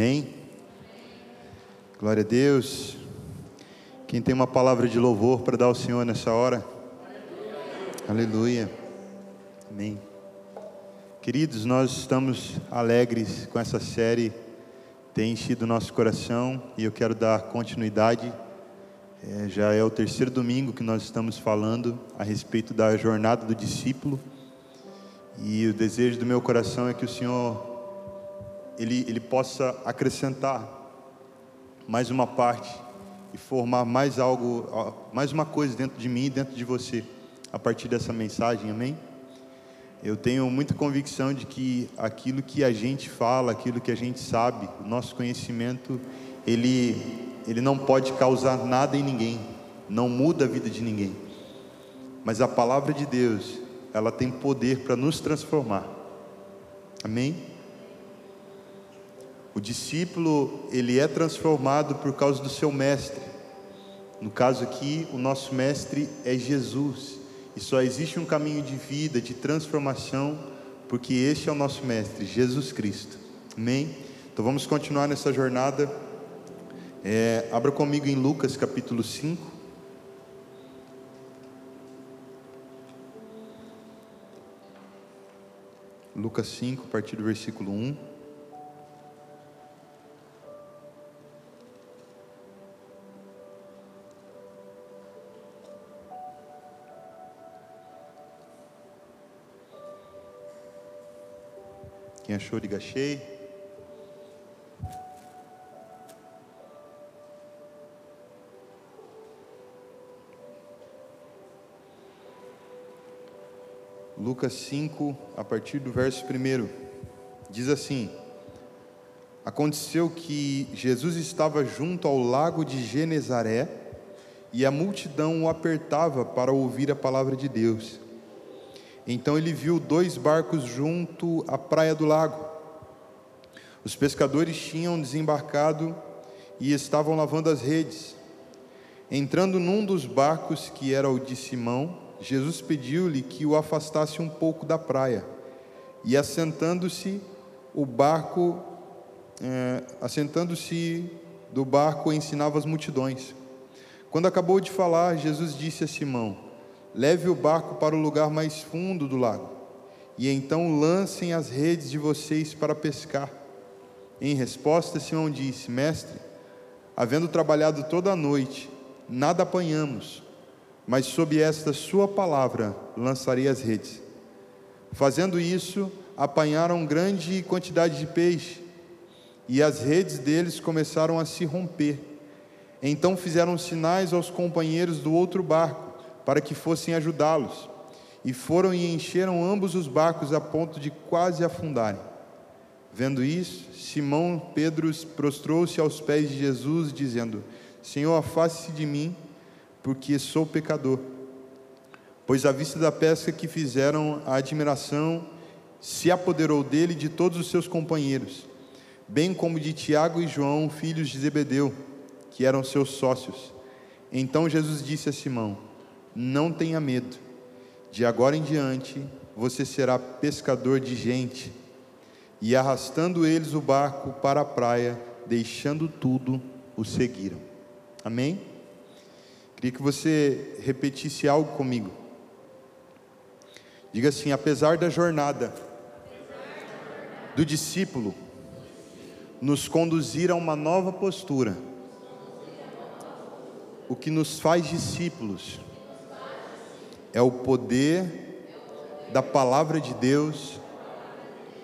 Amém? Glória a Deus. Quem tem uma palavra de louvor para dar ao Senhor nessa hora? Aleluia. Amém. Queridos, nós estamos alegres com essa série, tem enchido nosso coração e eu quero dar continuidade. É, já é o terceiro domingo que nós estamos falando a respeito da jornada do discípulo e o desejo do meu coração é que o Senhor ele, ele possa acrescentar mais uma parte e formar mais algo, mais uma coisa dentro de mim e dentro de você a partir dessa mensagem, amém? Eu tenho muita convicção de que aquilo que a gente fala, aquilo que a gente sabe, o nosso conhecimento, ele, ele não pode causar nada em ninguém, não muda a vida de ninguém. Mas a palavra de Deus, ela tem poder para nos transformar. Amém? O discípulo, ele é transformado por causa do seu mestre. No caso aqui, o nosso mestre é Jesus. E só existe um caminho de vida, de transformação, porque este é o nosso mestre, Jesus Cristo. Amém? Então vamos continuar nessa jornada. É, abra comigo em Lucas capítulo 5. Lucas 5, a partir do versículo 1. Quem achou, diga. Lucas 5, a partir do verso 1, diz assim: Aconteceu que Jesus estava junto ao lago de Genezaré e a multidão o apertava para ouvir a palavra de Deus. Então ele viu dois barcos junto à praia do lago. Os pescadores tinham desembarcado e estavam lavando as redes. Entrando num dos barcos, que era o de Simão, Jesus pediu-lhe que o afastasse um pouco da praia. E assentando-se, o barco, é, assentando-se do barco, ensinava as multidões. Quando acabou de falar, Jesus disse a Simão: Leve o barco para o lugar mais fundo do lago, e então lancem as redes de vocês para pescar. Em resposta, Simão disse: Mestre, havendo trabalhado toda a noite, nada apanhamos, mas sob esta sua palavra lançarei as redes. Fazendo isso, apanharam grande quantidade de peixe, e as redes deles começaram a se romper. Então fizeram sinais aos companheiros do outro barco para que fossem ajudá-los. E foram e encheram ambos os barcos a ponto de quase afundarem. Vendo isso, Simão Pedro prostrou-se aos pés de Jesus, dizendo: Senhor, afaste-se de mim, porque sou pecador. Pois à vista da pesca que fizeram, a admiração se apoderou dele e de todos os seus companheiros, bem como de Tiago e João, filhos de Zebedeu, que eram seus sócios. Então Jesus disse a Simão: não tenha medo, de agora em diante você será pescador de gente. E arrastando eles o barco para a praia, deixando tudo, o seguiram. Amém? Queria que você repetisse algo comigo. Diga assim: apesar da jornada do discípulo nos conduzir a uma nova postura, o que nos faz discípulos é o poder da palavra de Deus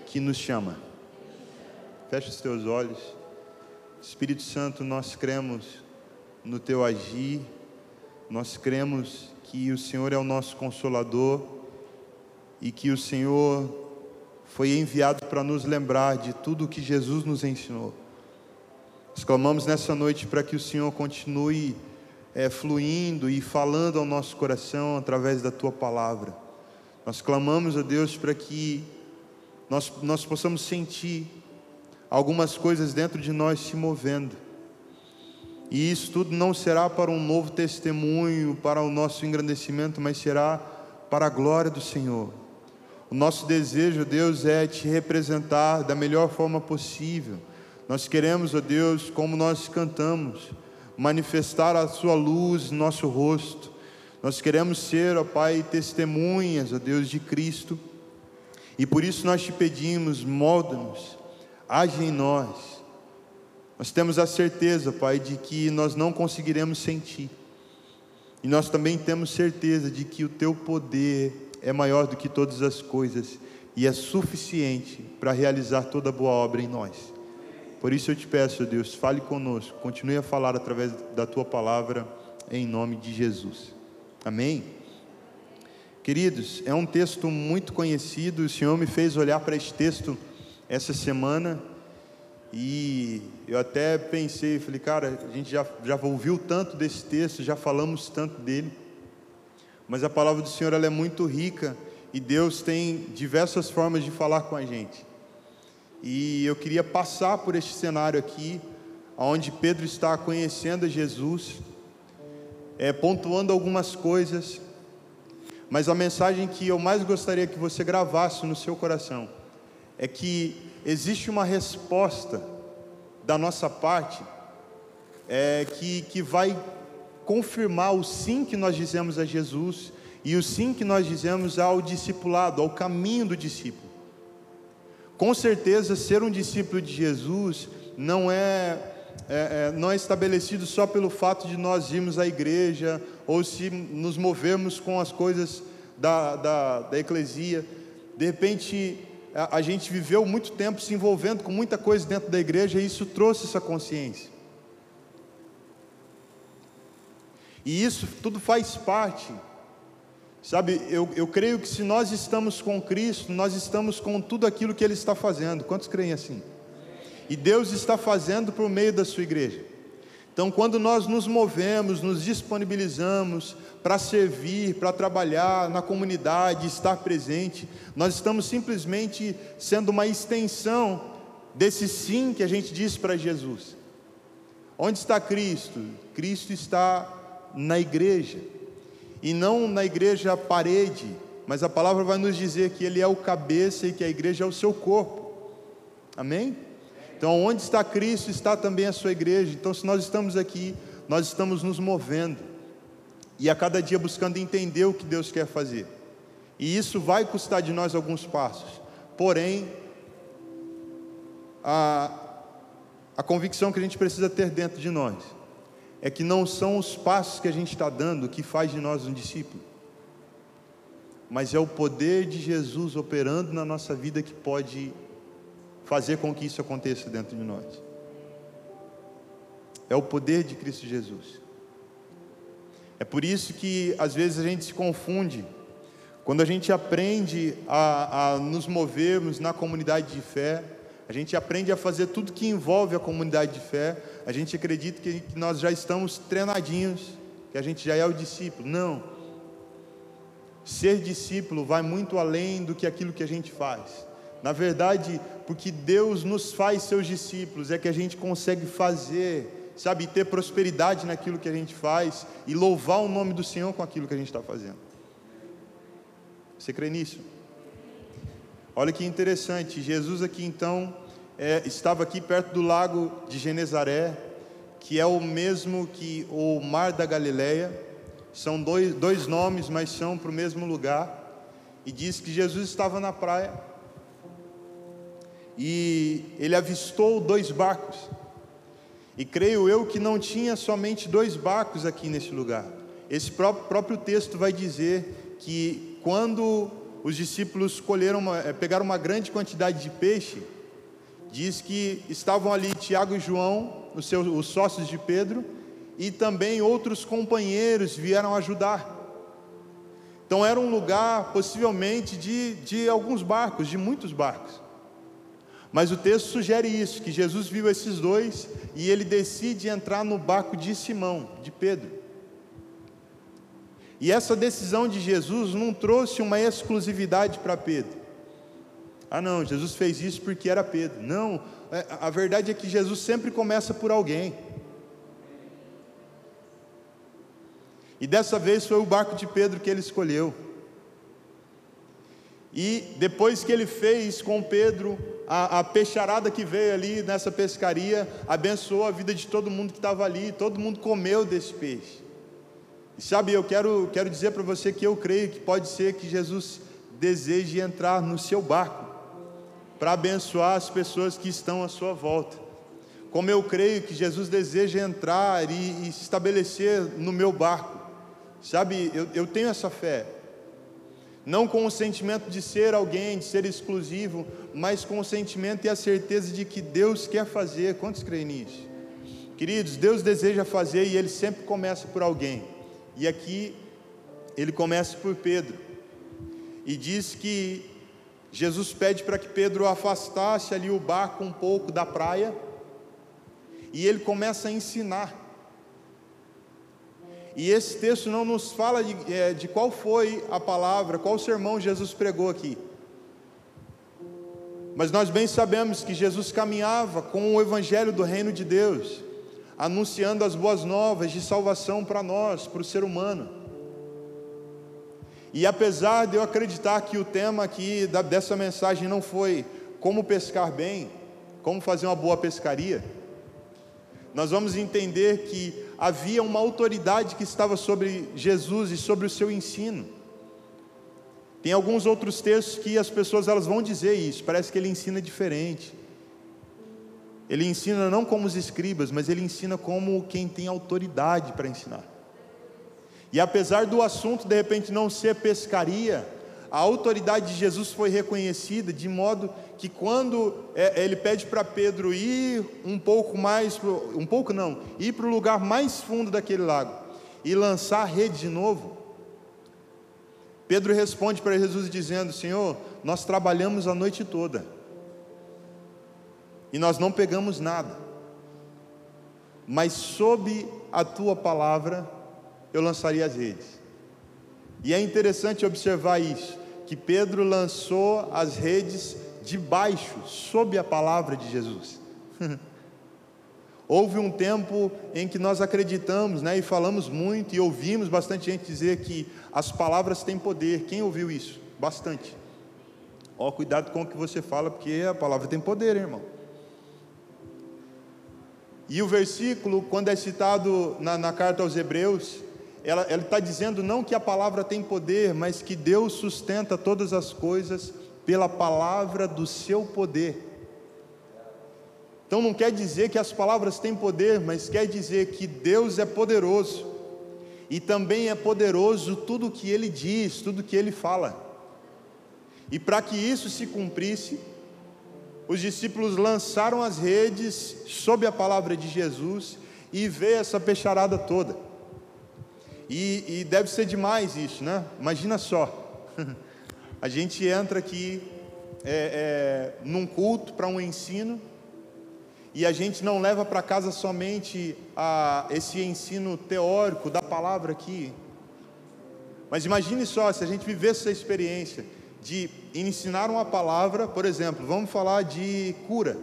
que nos chama. Feche os teus olhos. Espírito Santo, nós cremos no teu agir, nós cremos que o Senhor é o nosso consolador e que o Senhor foi enviado para nos lembrar de tudo o que Jesus nos ensinou. Nós clamamos nessa noite para que o Senhor continue é, fluindo e falando ao nosso coração através da tua palavra. Nós clamamos a Deus para que nós, nós possamos sentir algumas coisas dentro de nós se movendo. E isso tudo não será para um novo testemunho, para o nosso engrandecimento, mas será para a glória do Senhor. O nosso desejo, Deus, é te representar da melhor forma possível. Nós queremos, ó Deus, como nós cantamos, manifestar a Sua luz no nosso rosto. Nós queremos ser, ó Pai, testemunhas, ó Deus, de Cristo. E por isso nós te pedimos, molda-nos, age em nós. Nós temos a certeza, Pai, de que nós não conseguiremos sentir. E nós também temos certeza de que o Teu poder é maior do que todas as coisas e é suficiente para realizar toda boa obra em nós. Por isso eu te peço, Deus, fale conosco, continue a falar através da tua palavra, em nome de Jesus. Amém? Queridos, é um texto muito conhecido, o Senhor me fez olhar para este texto essa semana e eu até pensei, falei, cara, a gente já, já ouviu tanto desse texto, já falamos tanto dele, mas a palavra do Senhor ela é muito rica e Deus tem diversas formas de falar com a gente. E eu queria passar por este cenário aqui, onde Pedro está conhecendo Jesus, é, pontuando algumas coisas, mas a mensagem que eu mais gostaria que você gravasse no seu coração é que existe uma resposta da nossa parte é, que, que vai confirmar o sim que nós dizemos a Jesus e o sim que nós dizemos ao discipulado, ao caminho do discípulo. Com certeza, ser um discípulo de Jesus não é, é, é, não é estabelecido só pelo fato de nós irmos à igreja ou se nos movermos com as coisas da, da, da eclesia. De repente, a, a gente viveu muito tempo se envolvendo com muita coisa dentro da igreja e isso trouxe essa consciência. E isso tudo faz parte Sabe, eu, eu creio que se nós estamos com Cristo, nós estamos com tudo aquilo que Ele está fazendo. Quantos creem assim? E Deus está fazendo por meio da sua igreja. Então, quando nós nos movemos, nos disponibilizamos para servir, para trabalhar na comunidade, estar presente, nós estamos simplesmente sendo uma extensão desse sim que a gente diz para Jesus. Onde está Cristo? Cristo está na igreja e não na igreja parede, mas a palavra vai nos dizer que ele é o cabeça e que a igreja é o seu corpo. Amém? Então, onde está Cristo, está também a sua igreja. Então, se nós estamos aqui, nós estamos nos movendo e a cada dia buscando entender o que Deus quer fazer. E isso vai custar de nós alguns passos. Porém, a, a convicção que a gente precisa ter dentro de nós é que não são os passos que a gente está dando que faz de nós um discípulo, mas é o poder de Jesus operando na nossa vida que pode fazer com que isso aconteça dentro de nós. É o poder de Cristo Jesus. É por isso que às vezes a gente se confunde. Quando a gente aprende a, a nos movermos na comunidade de fé, a gente aprende a fazer tudo que envolve a comunidade de fé, a gente acredita que nós já estamos treinadinhos, que a gente já é o discípulo. Não. Ser discípulo vai muito além do que aquilo que a gente faz. Na verdade, porque Deus nos faz seus discípulos, é que a gente consegue fazer, sabe, ter prosperidade naquilo que a gente faz e louvar o nome do Senhor com aquilo que a gente está fazendo. Você crê nisso? Olha que interessante, Jesus aqui então é, estava aqui perto do lago de Genezaré, que é o mesmo que o Mar da Galileia, são dois, dois nomes, mas são para o mesmo lugar, e diz que Jesus estava na praia, e ele avistou dois barcos, e creio eu que não tinha somente dois barcos aqui nesse lugar, esse próprio, próprio texto vai dizer que quando os discípulos colheram uma, eh, pegaram uma grande quantidade de peixe. Diz que estavam ali Tiago e João, os, seus, os sócios de Pedro, e também outros companheiros vieram ajudar. Então era um lugar possivelmente de, de alguns barcos, de muitos barcos. Mas o texto sugere isso, que Jesus viu esses dois e ele decide entrar no barco de Simão, de Pedro. E essa decisão de Jesus não trouxe uma exclusividade para Pedro. Ah, não, Jesus fez isso porque era Pedro. Não, é, a verdade é que Jesus sempre começa por alguém. E dessa vez foi o barco de Pedro que ele escolheu. E depois que ele fez com Pedro a, a peixarada que veio ali nessa pescaria, abençoou a vida de todo mundo que estava ali, todo mundo comeu desse peixe. E sabe, eu quero, quero dizer para você que eu creio que pode ser que Jesus deseje entrar no seu barco para abençoar as pessoas que estão à sua volta. Como eu creio que Jesus deseja entrar e, e se estabelecer no meu barco. Sabe, eu, eu tenho essa fé. Não com o sentimento de ser alguém, de ser exclusivo, mas com o sentimento e a certeza de que Deus quer fazer. Quantos creem nisso? Queridos, Deus deseja fazer e Ele sempre começa por alguém. E aqui ele começa por Pedro. E diz que Jesus pede para que Pedro afastasse ali o barco um pouco da praia. E ele começa a ensinar. E esse texto não nos fala de, é, de qual foi a palavra, qual sermão Jesus pregou aqui. Mas nós bem sabemos que Jesus caminhava com o evangelho do reino de Deus anunciando as boas novas de salvação para nós, para o ser humano. E apesar de eu acreditar que o tema aqui dessa mensagem não foi como pescar bem, como fazer uma boa pescaria, nós vamos entender que havia uma autoridade que estava sobre Jesus e sobre o seu ensino. Tem alguns outros textos que as pessoas elas vão dizer isso, parece que ele ensina diferente. Ele ensina não como os escribas, mas ele ensina como quem tem autoridade para ensinar. E apesar do assunto de repente não ser pescaria, a autoridade de Jesus foi reconhecida de modo que quando é, ele pede para Pedro ir um pouco mais, um pouco não, ir para o lugar mais fundo daquele lago e lançar a rede de novo, Pedro responde para Jesus dizendo: Senhor, nós trabalhamos a noite toda e nós não pegamos nada, mas sob a tua palavra eu lançaria as redes. E é interessante observar isso, que Pedro lançou as redes debaixo, sob a palavra de Jesus. Houve um tempo em que nós acreditamos, né, e falamos muito e ouvimos bastante gente dizer que as palavras têm poder. Quem ouviu isso? Bastante. Ó, cuidado com o que você fala, porque a palavra tem poder, hein, irmão. E o versículo, quando é citado na, na carta aos Hebreus, ela está dizendo não que a palavra tem poder, mas que Deus sustenta todas as coisas pela palavra do seu poder. Então não quer dizer que as palavras têm poder, mas quer dizer que Deus é poderoso. E também é poderoso tudo o que ele diz, tudo o que ele fala. E para que isso se cumprisse, os discípulos lançaram as redes sob a palavra de Jesus e vê essa peixarada toda. E, e deve ser demais isso, né? Imagina só, a gente entra aqui é, é, num culto para um ensino e a gente não leva para casa somente a, esse ensino teórico da palavra aqui. Mas imagine só se a gente vivesse essa experiência de ensinar uma palavra, por exemplo, vamos falar de cura.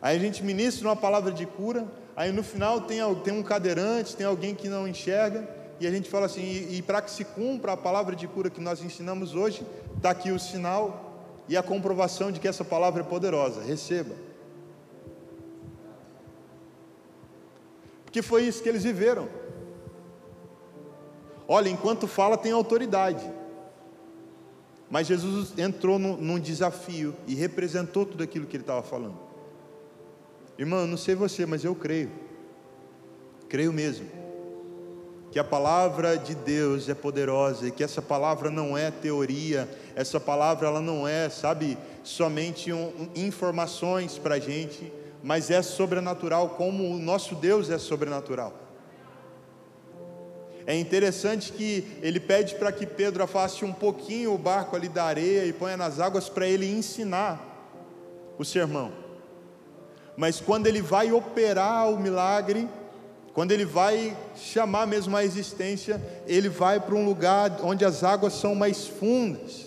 Aí a gente ministra uma palavra de cura, aí no final tem, tem um cadeirante, tem alguém que não enxerga, e a gente fala assim: e, e para que se cumpra a palavra de cura que nós ensinamos hoje, está aqui o sinal e a comprovação de que essa palavra é poderosa. Receba. Porque foi isso que eles viveram. Olha, enquanto fala, tem autoridade. Mas Jesus entrou num desafio e representou tudo aquilo que ele estava falando. Irmão, não sei você, mas eu creio, creio mesmo, que a palavra de Deus é poderosa e que essa palavra não é teoria, essa palavra ela não é, sabe, somente um, informações para a gente, mas é sobrenatural, como o nosso Deus é sobrenatural. É interessante que ele pede para que Pedro afaste um pouquinho o barco ali da areia e ponha nas águas para ele ensinar o sermão. Mas quando ele vai operar o milagre, quando ele vai chamar mesmo a existência, ele vai para um lugar onde as águas são mais fundas.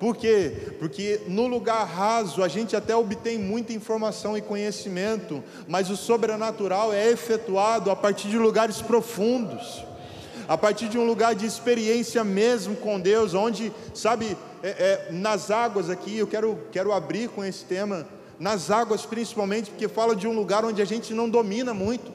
Por quê? Porque no lugar raso a gente até obtém muita informação e conhecimento, mas o sobrenatural é efetuado a partir de lugares profundos a partir de um lugar de experiência mesmo com Deus, onde, sabe, é, é, nas águas aqui, eu quero, quero abrir com esse tema, nas águas principalmente, porque fala de um lugar onde a gente não domina muito.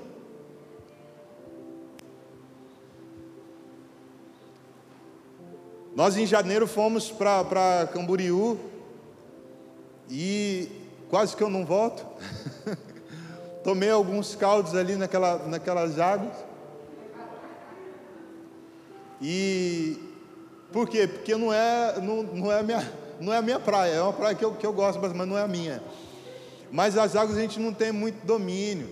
Nós em janeiro fomos para Camboriú e quase que eu não volto. Tomei alguns caldos ali naquela, naquelas águas. E por quê? Porque não é, não, não, é minha, não é a minha praia, é uma praia que eu, que eu gosto, mas não é a minha. Mas as águas a gente não tem muito domínio.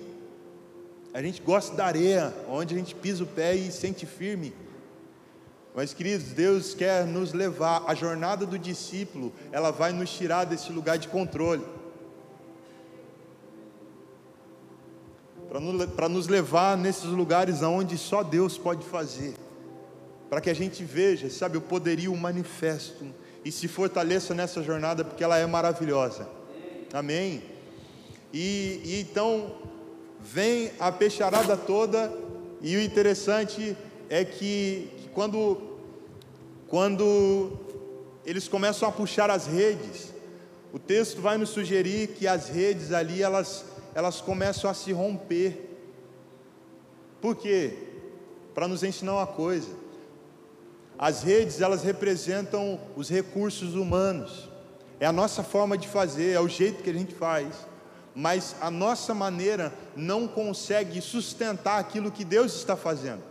A gente gosta da areia, onde a gente pisa o pé e sente firme. Mas, queridos, Deus quer nos levar. A jornada do discípulo, ela vai nos tirar desse lugar de controle. Para nos levar nesses lugares aonde só Deus pode fazer. Para que a gente veja, sabe, o poderio manifesto. E se fortaleça nessa jornada, porque ela é maravilhosa. Amém? E, e então, vem a peixarada toda. E o interessante é que, que quando quando eles começam a puxar as redes, o texto vai nos sugerir que as redes ali elas, elas começam a se romper. Por quê? Para nos ensinar uma coisa. As redes elas representam os recursos humanos. É a nossa forma de fazer, é o jeito que a gente faz. Mas a nossa maneira não consegue sustentar aquilo que Deus está fazendo.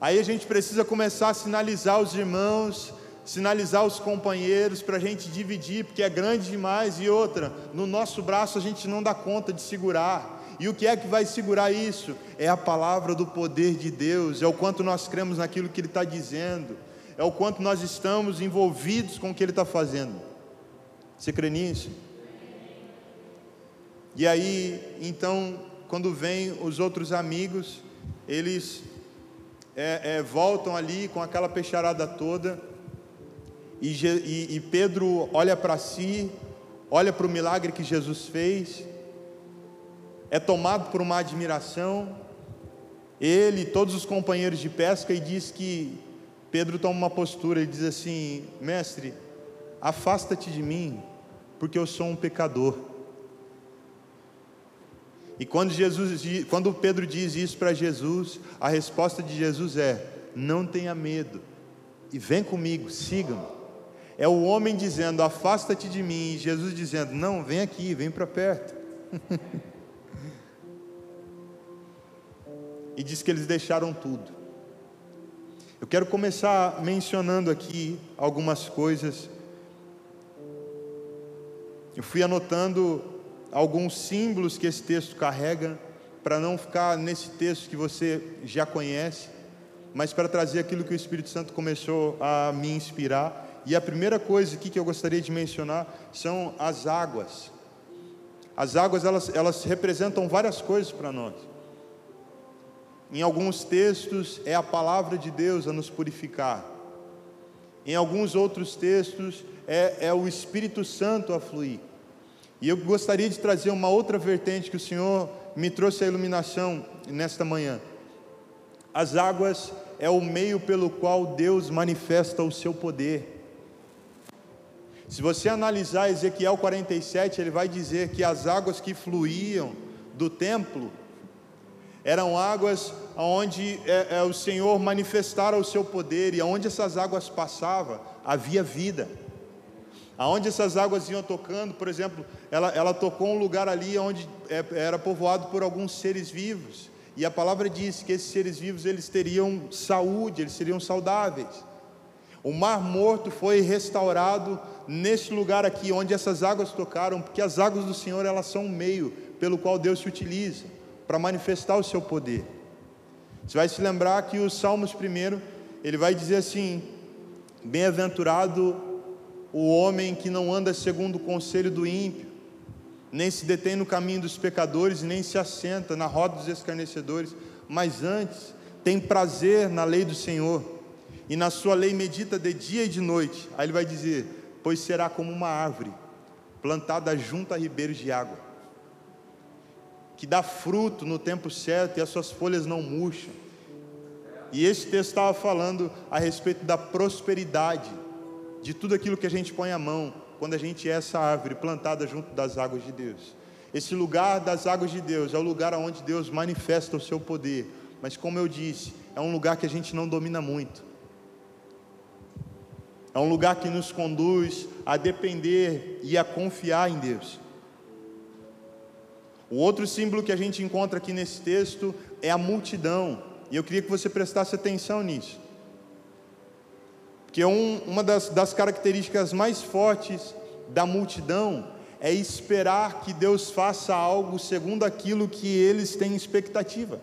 Aí a gente precisa começar a sinalizar os irmãos, sinalizar os companheiros para a gente dividir, porque é grande demais. E outra, no nosso braço a gente não dá conta de segurar. E o que é que vai segurar isso? É a palavra do poder de Deus, é o quanto nós cremos naquilo que Ele está dizendo, é o quanto nós estamos envolvidos com o que Ele está fazendo. Você crê nisso? E aí, então, quando vem os outros amigos, eles é, é, voltam ali com aquela peixarada toda, e, e, e Pedro olha para si, olha para o milagre que Jesus fez, é tomado por uma admiração, ele e todos os companheiros de pesca, e diz que Pedro toma uma postura e diz assim: Mestre, afasta-te de mim, porque eu sou um pecador. E quando, Jesus, quando Pedro diz isso para Jesus, a resposta de Jesus é: não tenha medo, e vem comigo, siga-me. É o homem dizendo: afasta-te de mim, e Jesus dizendo: não, vem aqui, vem para perto. e diz que eles deixaram tudo. Eu quero começar mencionando aqui algumas coisas. Eu fui anotando alguns símbolos que esse texto carrega, para não ficar nesse texto que você já conhece, mas para trazer aquilo que o Espírito Santo começou a me inspirar. E a primeira coisa aqui que eu gostaria de mencionar são as águas. As águas elas, elas representam várias coisas para nós. Em alguns textos é a palavra de Deus a nos purificar. Em alguns outros textos é, é o Espírito Santo a fluir. E eu gostaria de trazer uma outra vertente que o Senhor me trouxe a iluminação nesta manhã. As águas é o meio pelo qual Deus manifesta o seu poder. Se você analisar Ezequiel 47, ele vai dizer que as águas que fluíam do templo eram águas onde é, é, o Senhor manifestara o seu poder e aonde essas águas passavam havia vida. Aonde essas águas iam tocando, por exemplo, ela, ela tocou um lugar ali onde é, era povoado por alguns seres vivos. E a palavra diz que esses seres vivos eles teriam saúde, eles seriam saudáveis. O mar morto foi restaurado nesse lugar aqui onde essas águas tocaram, porque as águas do Senhor elas são um meio pelo qual Deus se utiliza para manifestar o seu poder. Você vai se lembrar que os Salmos primeiro, ele vai dizer assim: Bem-aventurado o homem que não anda segundo o conselho do ímpio, nem se detém no caminho dos pecadores, nem se assenta na roda dos escarnecedores, mas antes tem prazer na lei do Senhor, e na sua lei medita de dia e de noite. Aí ele vai dizer: Pois será como uma árvore plantada junto a ribeiros de água. que dá fruto no tempo certo e as suas folhas não murcham. E esse texto estava falando a respeito da prosperidade, de tudo aquilo que a gente põe a mão, quando a gente é essa árvore plantada junto das águas de Deus. Esse lugar das águas de Deus é o lugar onde Deus manifesta o seu poder, mas como eu disse, é um lugar que a gente não domina muito. É um lugar que nos conduz a depender e a confiar em Deus. O outro símbolo que a gente encontra aqui nesse texto é a multidão, e eu queria que você prestasse atenção nisso. Porque um, uma das, das características mais fortes da multidão é esperar que Deus faça algo segundo aquilo que eles têm expectativa.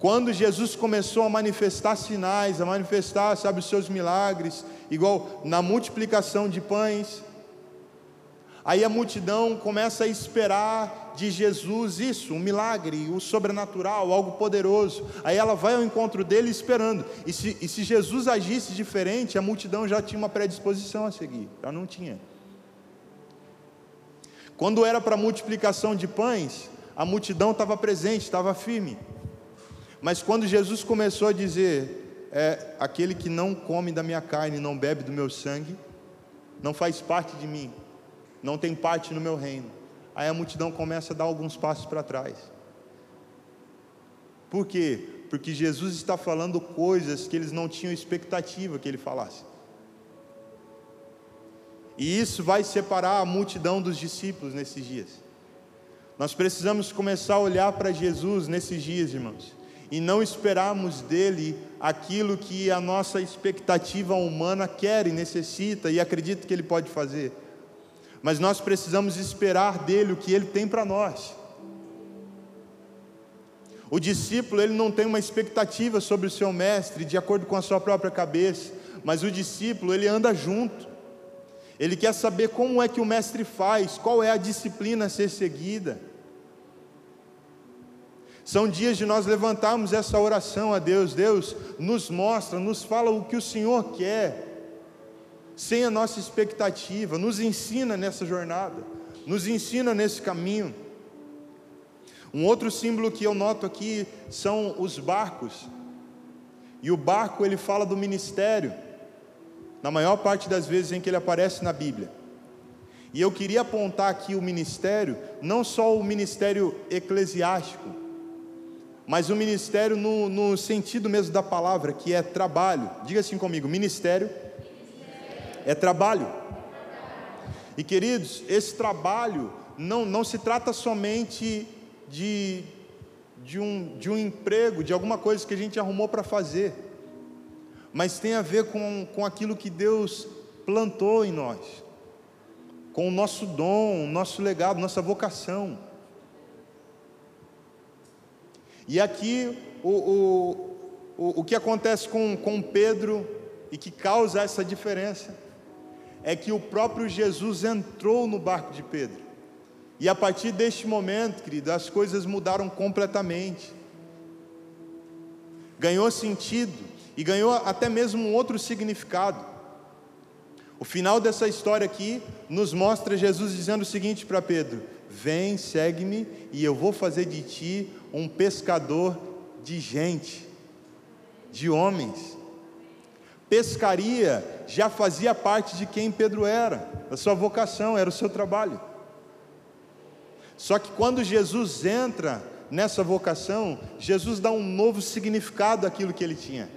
Quando Jesus começou a manifestar sinais, a manifestar, sabe, os seus milagres, igual na multiplicação de pães, aí a multidão começa a esperar de Jesus isso, um milagre, o sobrenatural, algo poderoso. Aí ela vai ao encontro dele esperando. E se, e se Jesus agisse diferente, a multidão já tinha uma predisposição a seguir, já não tinha. Quando era para multiplicação de pães, a multidão estava presente, estava firme. Mas quando Jesus começou a dizer, é, aquele que não come da minha carne, não bebe do meu sangue, não faz parte de mim, não tem parte no meu reino. Aí a multidão começa a dar alguns passos para trás. Por quê? Porque Jesus está falando coisas que eles não tinham expectativa que ele falasse. E isso vai separar a multidão dos discípulos nesses dias. Nós precisamos começar a olhar para Jesus nesses dias, irmãos e não esperarmos dele aquilo que a nossa expectativa humana quer e necessita e acredita que ele pode fazer. Mas nós precisamos esperar dele o que ele tem para nós. O discípulo, ele não tem uma expectativa sobre o seu mestre de acordo com a sua própria cabeça, mas o discípulo, ele anda junto. Ele quer saber como é que o mestre faz, qual é a disciplina a ser seguida. São dias de nós levantarmos essa oração a Deus. Deus nos mostra, nos fala o que o Senhor quer, sem a nossa expectativa, nos ensina nessa jornada, nos ensina nesse caminho. Um outro símbolo que eu noto aqui são os barcos. E o barco ele fala do ministério, na maior parte das vezes em que ele aparece na Bíblia. E eu queria apontar aqui o ministério, não só o ministério eclesiástico, mas o ministério no, no, sentido mesmo da palavra, que é trabalho. Diga assim comigo: ministério, é trabalho. E queridos, esse trabalho não, não se trata somente de, de, um, de um emprego, de alguma coisa que a gente arrumou para fazer, mas tem a ver com, com aquilo que Deus plantou em nós, com o nosso dom, o nosso legado, nossa vocação. E aqui o, o, o, o que acontece com, com Pedro e que causa essa diferença é que o próprio Jesus entrou no barco de Pedro. E a partir deste momento, querido, as coisas mudaram completamente. Ganhou sentido e ganhou até mesmo um outro significado. O final dessa história aqui nos mostra Jesus dizendo o seguinte para Pedro: Vem, segue-me, e eu vou fazer de ti um pescador de gente, de homens. Pescaria já fazia parte de quem Pedro era, da sua vocação, era o seu trabalho. Só que quando Jesus entra nessa vocação, Jesus dá um novo significado àquilo que ele tinha.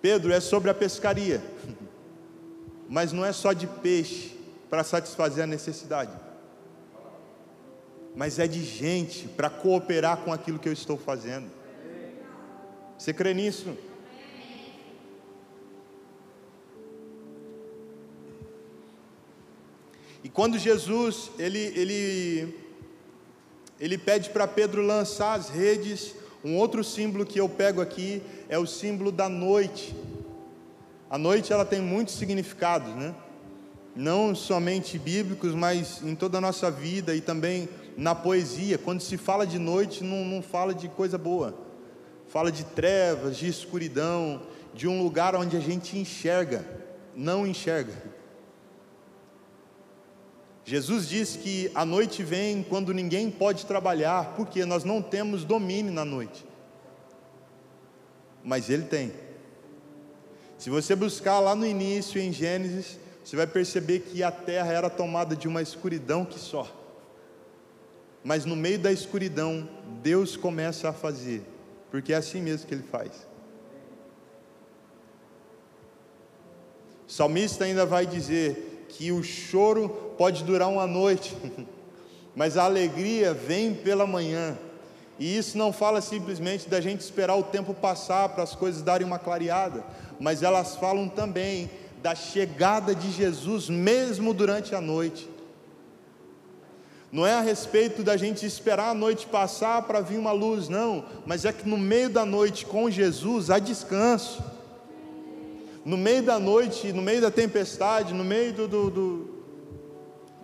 Pedro é sobre a pescaria, mas não é só de peixe para satisfazer a necessidade mas é de gente para cooperar com aquilo que eu estou fazendo. Você crê nisso? Quando Jesus ele, ele, ele pede para Pedro lançar as redes, um outro símbolo que eu pego aqui é o símbolo da noite. A noite ela tem muitos significados, né? Não somente bíblicos, mas em toda a nossa vida e também na poesia, quando se fala de noite, não, não fala de coisa boa, fala de trevas, de escuridão, de um lugar onde a gente enxerga, não enxerga. Jesus disse que a noite vem quando ninguém pode trabalhar, porque nós não temos domínio na noite. Mas Ele tem. Se você buscar lá no início, em Gênesis, você vai perceber que a terra era tomada de uma escuridão que só. Mas no meio da escuridão, Deus começa a fazer, porque é assim mesmo que Ele faz. O salmista ainda vai dizer que o choro pode durar uma noite, mas a alegria vem pela manhã. E isso não fala simplesmente da gente esperar o tempo passar para as coisas darem uma clareada, mas elas falam também da chegada de Jesus mesmo durante a noite. Não é a respeito da gente esperar a noite passar para vir uma luz, não, mas é que no meio da noite com Jesus há descanso. No meio da noite, no meio da tempestade, no meio do, do, do,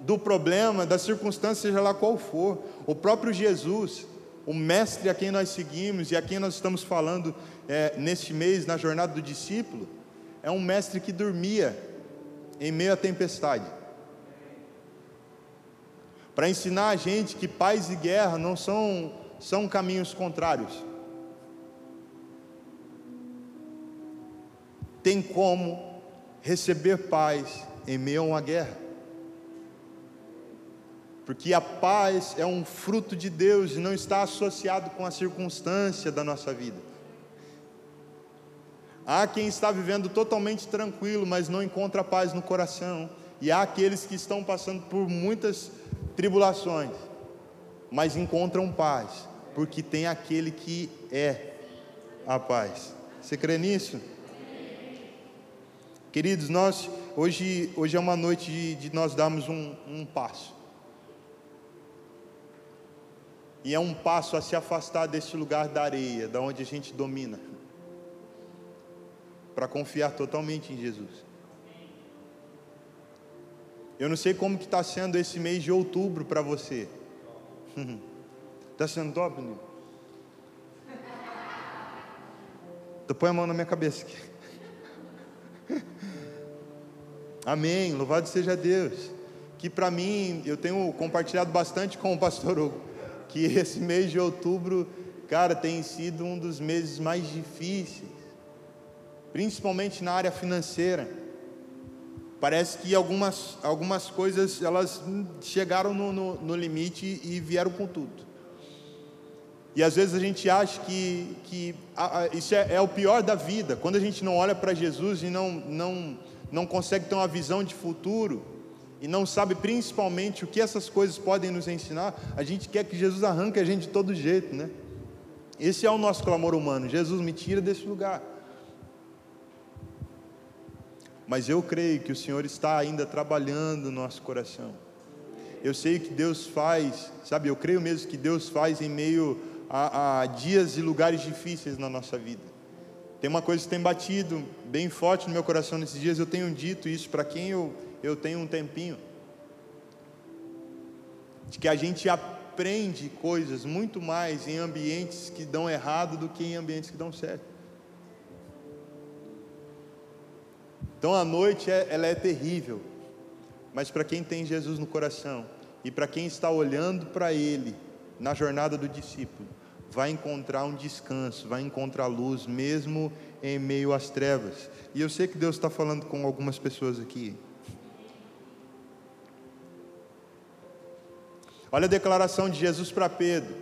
do problema, da circunstância, seja lá qual for, o próprio Jesus, o Mestre a quem nós seguimos e a quem nós estamos falando é, neste mês, na jornada do discípulo, é um mestre que dormia em meio à tempestade. Para ensinar a gente que paz e guerra não são, são caminhos contrários. Tem como receber paz em meio a uma guerra porque a paz é um fruto de Deus e não está associado com a circunstância da nossa vida. Há quem está vivendo totalmente tranquilo, mas não encontra paz no coração, e há aqueles que estão passando por muitas tribulações, mas encontram paz, porque tem aquele que é a paz. Você crê nisso? Queridos, nós hoje, hoje é uma noite de, de nós darmos um, um passo. E é um passo a se afastar desse lugar da areia, da onde a gente domina, para confiar totalmente em Jesus. Eu não sei como que está sendo esse mês de outubro para você. Está sendo top, menino? Então põe a mão na minha cabeça aqui. Amém. Louvado seja Deus. Que para mim, eu tenho compartilhado bastante com o pastor Hugo que esse mês de outubro, cara, tem sido um dos meses mais difíceis, principalmente na área financeira. Parece que algumas, algumas coisas elas chegaram no, no, no limite e vieram com tudo. E às vezes a gente acha que, que a, a, isso é, é, o pior da vida, quando a gente não olha para Jesus e não, não, não consegue ter uma visão de futuro, e não sabe principalmente o que essas coisas podem nos ensinar, a gente quer que Jesus arranque a gente de todo jeito, né? Esse é o nosso clamor humano. Jesus me tira desse lugar. Mas eu creio que o Senhor está ainda trabalhando no nosso coração. Eu sei que Deus faz, sabe? Eu creio mesmo que Deus faz em meio a, a dias e lugares difíceis na nossa vida. Tem uma coisa que tem batido bem forte no meu coração nesses dias. Eu tenho dito isso para quem eu eu tenho um tempinho, de que a gente aprende coisas muito mais em ambientes que dão errado do que em ambientes que dão certo. Então a noite é, ela é terrível, mas para quem tem Jesus no coração e para quem está olhando para Ele na jornada do discípulo, vai encontrar um descanso, vai encontrar luz mesmo em meio às trevas. E eu sei que Deus está falando com algumas pessoas aqui. Olha a declaração de Jesus para Pedro.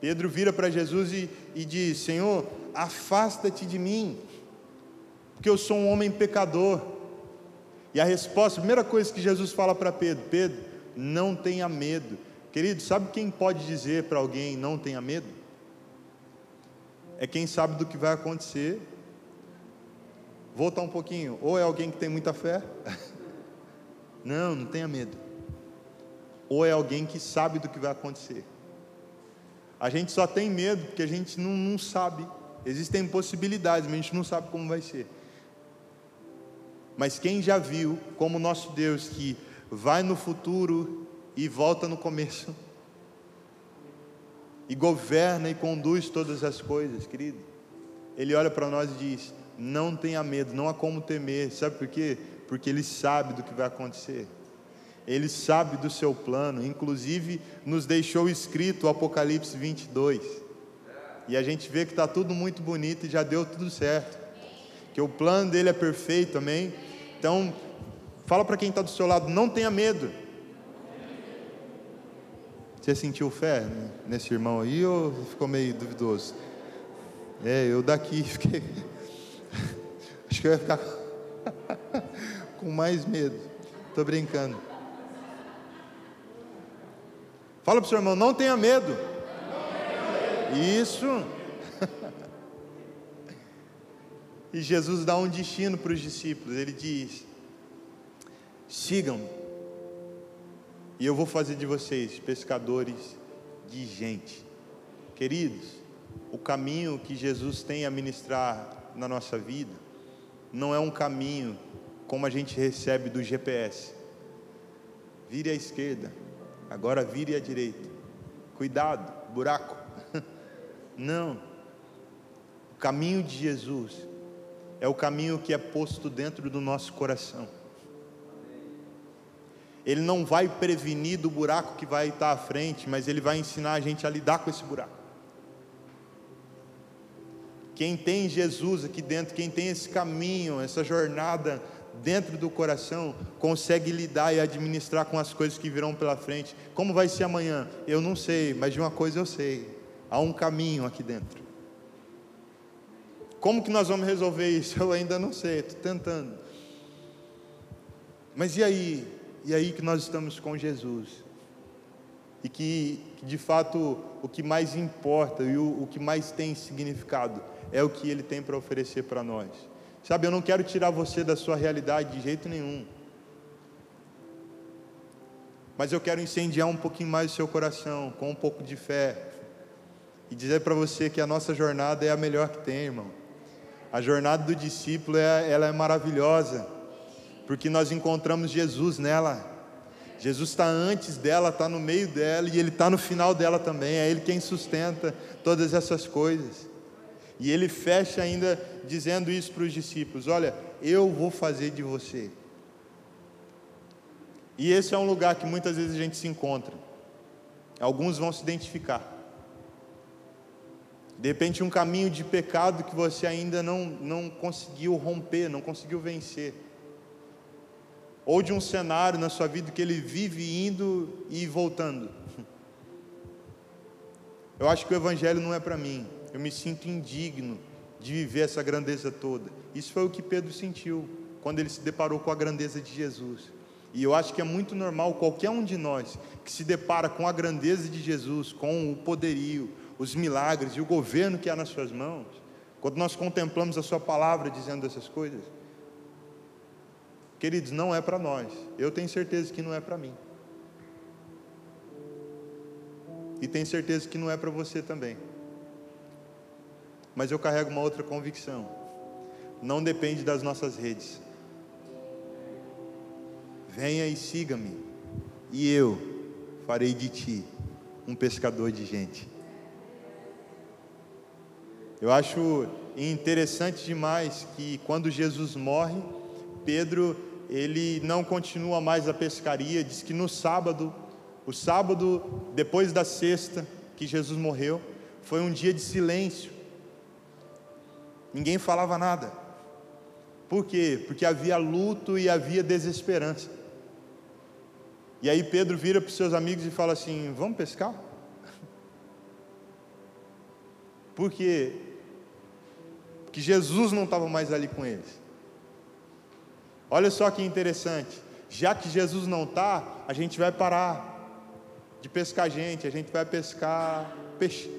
Pedro vira para Jesus e, e diz: Senhor, afasta-te de mim, porque eu sou um homem pecador. E a resposta, a primeira coisa que Jesus fala para Pedro: Pedro, não tenha medo. Querido, sabe quem pode dizer para alguém não tenha medo? É quem sabe do que vai acontecer. Voltar um pouquinho, ou é alguém que tem muita fé? não, não tenha medo ou é alguém que sabe do que vai acontecer. A gente só tem medo porque a gente não, não sabe. Existem possibilidades, mas a gente não sabe como vai ser. Mas quem já viu como nosso Deus que vai no futuro e volta no começo, e governa e conduz todas as coisas, querido, ele olha para nós e diz: Não tenha medo, não há como temer, sabe por quê? Porque ele sabe do que vai acontecer. Ele sabe do seu plano, inclusive nos deixou escrito o Apocalipse 22. E a gente vê que está tudo muito bonito e já deu tudo certo. Que o plano dele é perfeito, amém? Então, fala para quem está do seu lado, não tenha medo. Você sentiu fé nesse irmão aí ou ficou meio duvidoso? É, eu daqui fiquei. Acho que eu ia ficar com mais medo. Estou brincando. Fala para o seu irmão, não tenha medo. Isso. e Jesus dá um destino para os discípulos. Ele diz: sigam-me, e eu vou fazer de vocês pescadores de gente. Queridos, o caminho que Jesus tem a ministrar na nossa vida não é um caminho como a gente recebe do GPS. Vire à esquerda, agora vire à direita. Cuidado, buraco. Não. O caminho de Jesus é o caminho que é posto dentro do nosso coração. Ele não vai prevenir do buraco que vai estar à frente, mas ele vai ensinar a gente a lidar com esse buraco. Quem tem Jesus aqui dentro, quem tem esse caminho, essa jornada dentro do coração, consegue lidar e administrar com as coisas que virão pela frente. Como vai ser amanhã? Eu não sei, mas de uma coisa eu sei: há um caminho aqui dentro. Como que nós vamos resolver isso? Eu ainda não sei, estou tentando. Mas e aí? E aí que nós estamos com Jesus? E que, que de fato o que mais importa e o, o que mais tem significado é o que Ele tem para oferecer para nós. Sabe, eu não quero tirar você da sua realidade de jeito nenhum. Mas eu quero incendiar um pouquinho mais o seu coração, com um pouco de fé. E dizer para você que a nossa jornada é a melhor que tem, irmão. A jornada do discípulo é, ela é maravilhosa, porque nós encontramos Jesus nela. Jesus está antes dela, está no meio dela e Ele está no final dela também. É Ele quem sustenta todas essas coisas. E ele fecha ainda dizendo isso para os discípulos: Olha, eu vou fazer de você. E esse é um lugar que muitas vezes a gente se encontra. Alguns vão se identificar. De repente, um caminho de pecado que você ainda não, não conseguiu romper, não conseguiu vencer. Ou de um cenário na sua vida que ele vive indo e voltando. Eu acho que o Evangelho não é para mim eu me sinto indigno de viver essa grandeza toda. Isso foi o que Pedro sentiu quando ele se deparou com a grandeza de Jesus. E eu acho que é muito normal qualquer um de nós que se depara com a grandeza de Jesus, com o poderio, os milagres e o governo que há nas suas mãos, quando nós contemplamos a sua palavra dizendo essas coisas, queridos, não é para nós. Eu tenho certeza que não é para mim. E tenho certeza que não é para você também. Mas eu carrego uma outra convicção. Não depende das nossas redes. Venha e siga-me, e eu farei de ti um pescador de gente. Eu acho interessante demais que quando Jesus morre, Pedro ele não continua mais a pescaria, diz que no sábado, o sábado depois da sexta que Jesus morreu, foi um dia de silêncio. Ninguém falava nada. Por quê? Porque havia luto e havia desesperança. E aí Pedro vira para os seus amigos e fala assim: Vamos pescar? Porque Jesus não estava mais ali com eles. Olha só que interessante. Já que Jesus não está, a gente vai parar de pescar gente, a gente vai pescar peixe.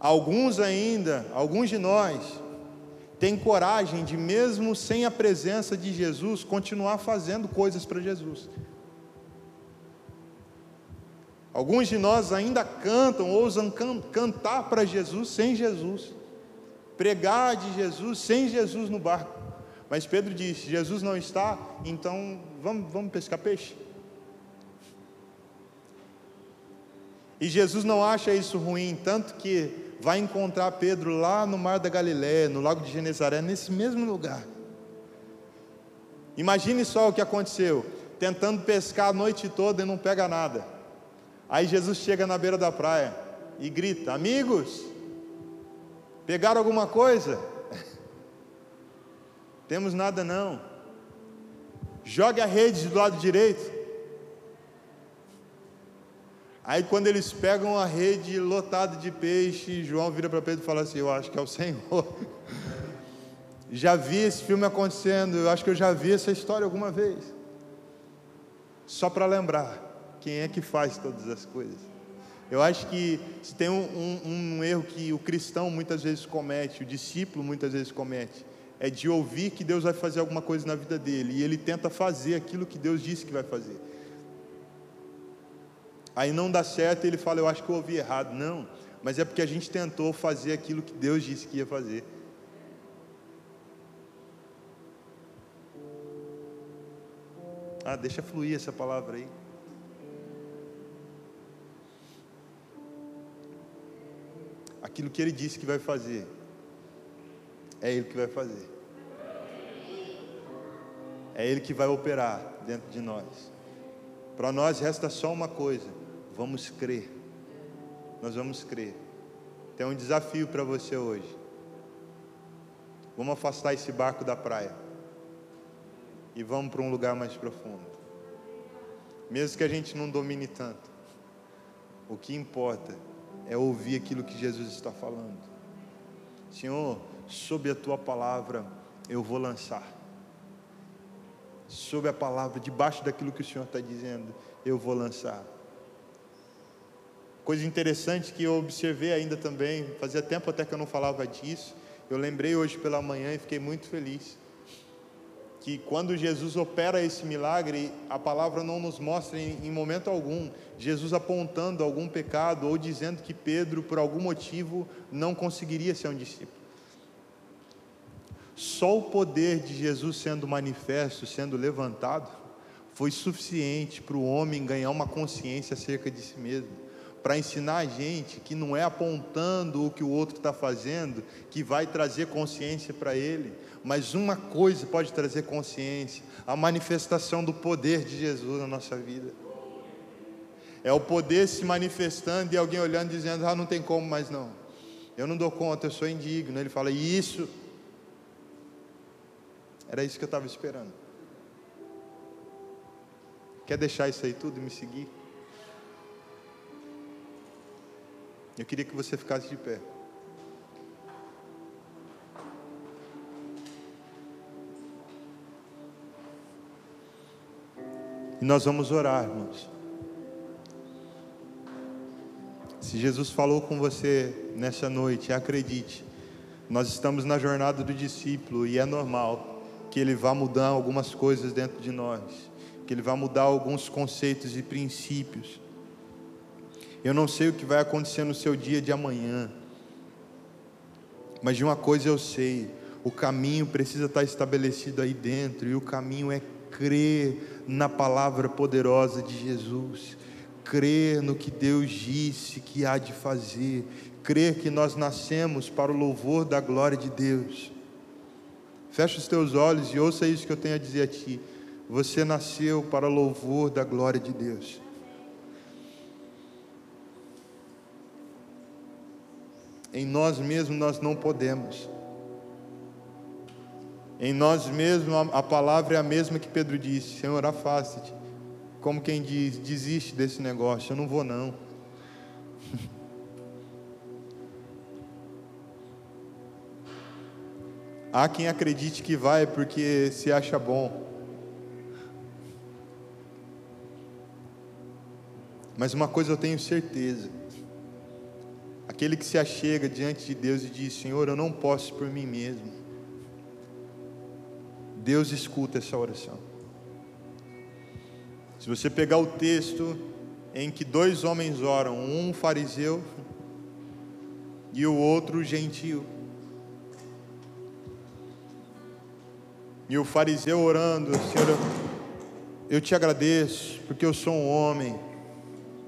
Alguns ainda, alguns de nós, têm coragem de, mesmo sem a presença de Jesus, continuar fazendo coisas para Jesus. Alguns de nós ainda cantam, ousam can cantar para Jesus sem Jesus, pregar de Jesus sem Jesus no barco. Mas Pedro disse: Jesus não está, então vamos, vamos pescar peixe. E Jesus não acha isso ruim, tanto que vai encontrar Pedro lá no Mar da Galiléia, no Lago de Genezaré, nesse mesmo lugar. Imagine só o que aconteceu. tentando pescar a noite toda e não pega nada. Aí Jesus chega na beira da praia e grita: Amigos, pegaram alguma coisa? Temos nada não. Jogue a rede do lado direito. Aí quando eles pegam a rede lotada de peixe, João vira para Pedro e fala assim: Eu acho que é o Senhor. Já vi esse filme acontecendo, eu acho que eu já vi essa história alguma vez. Só para lembrar quem é que faz todas as coisas. Eu acho que se tem um, um, um, erro que o cristão muitas vezes comete, o discípulo muitas vezes comete, é de ouvir que Deus vai fazer alguma coisa na vida dele e ele tenta fazer aquilo que Deus disse que vai fazer. Aí não dá certo ele fala, eu acho que eu ouvi errado. Não, mas é porque a gente tentou fazer aquilo que Deus disse que ia fazer. Ah, deixa fluir essa palavra aí. Aquilo que ele disse que vai fazer, é ele que vai fazer. É ele que vai operar dentro de nós. Para nós resta só uma coisa: vamos crer. Nós vamos crer. Tem um desafio para você hoje. Vamos afastar esse barco da praia e vamos para um lugar mais profundo. Mesmo que a gente não domine tanto, o que importa é ouvir aquilo que Jesus está falando. Senhor, sob a tua palavra eu vou lançar. Sob a palavra, debaixo daquilo que o Senhor está dizendo, eu vou lançar. Coisa interessante que eu observei ainda também, fazia tempo até que eu não falava disso, eu lembrei hoje pela manhã e fiquei muito feliz que quando Jesus opera esse milagre, a palavra não nos mostra em, em, momento algum Jesus apontando algum pecado ou dizendo que Pedro, por algum motivo, não conseguiria ser um discípulo. Só o poder de Jesus sendo manifesto, sendo levantado, foi suficiente para o homem ganhar uma consciência acerca de si mesmo, para ensinar a gente que não é apontando o que o outro está fazendo que vai trazer consciência para ele, mas uma coisa pode trazer consciência: a manifestação do poder de Jesus na nossa vida. É o poder se manifestando e alguém olhando dizendo: Ah, não tem como mais não. Eu não dou conta, eu sou indigno. Ele fala: Isso. Era isso que eu estava esperando. Quer deixar isso aí tudo e me seguir? Eu queria que você ficasse de pé. E nós vamos orar, irmãos. Se Jesus falou com você nessa noite, acredite, nós estamos na jornada do discípulo e é normal que ele vá mudar algumas coisas dentro de nós, que ele vá mudar alguns conceitos e princípios. Eu não sei o que vai acontecer no seu dia de amanhã, mas de uma coisa eu sei: o caminho precisa estar estabelecido aí dentro, e o caminho é crer na palavra poderosa de Jesus, crer no que Deus disse que há de fazer, crer que nós nascemos para o louvor da glória de Deus. Fecha os teus olhos e ouça isso que eu tenho a dizer a ti. Você nasceu para louvor da glória de Deus. Em nós mesmos nós não podemos. Em nós mesmos, a palavra é a mesma que Pedro disse: Senhor, afasta-te. Como quem diz, desiste desse negócio, eu não vou não. Há quem acredite que vai porque se acha bom. Mas uma coisa eu tenho certeza: aquele que se achega diante de Deus e diz: Senhor, eu não posso por mim mesmo Deus escuta essa oração. Se você pegar o texto em que dois homens oram, um fariseu e o outro gentil. E o fariseu orando, Senhor, eu te agradeço, porque eu sou um homem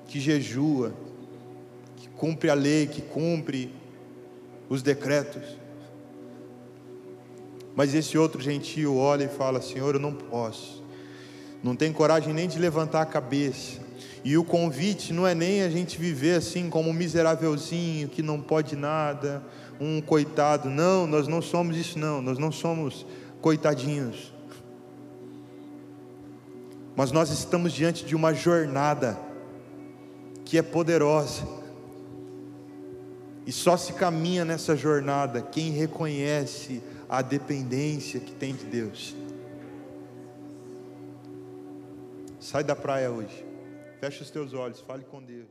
que jejua, que cumpre a lei, que cumpre os decretos. Mas esse outro gentio olha e fala: Senhor, eu não posso. não tem coragem nem de levantar a cabeça. E o convite não é nem a gente viver assim como um miserávelzinho que não pode nada, um coitado. Não, nós não somos isso não, nós não somos coitadinhos. Mas nós estamos diante de uma jornada que é poderosa. E só se caminha nessa jornada quem reconhece a dependência que tem de Deus. Sai da praia hoje. Feche os teus olhos, fale com Deus.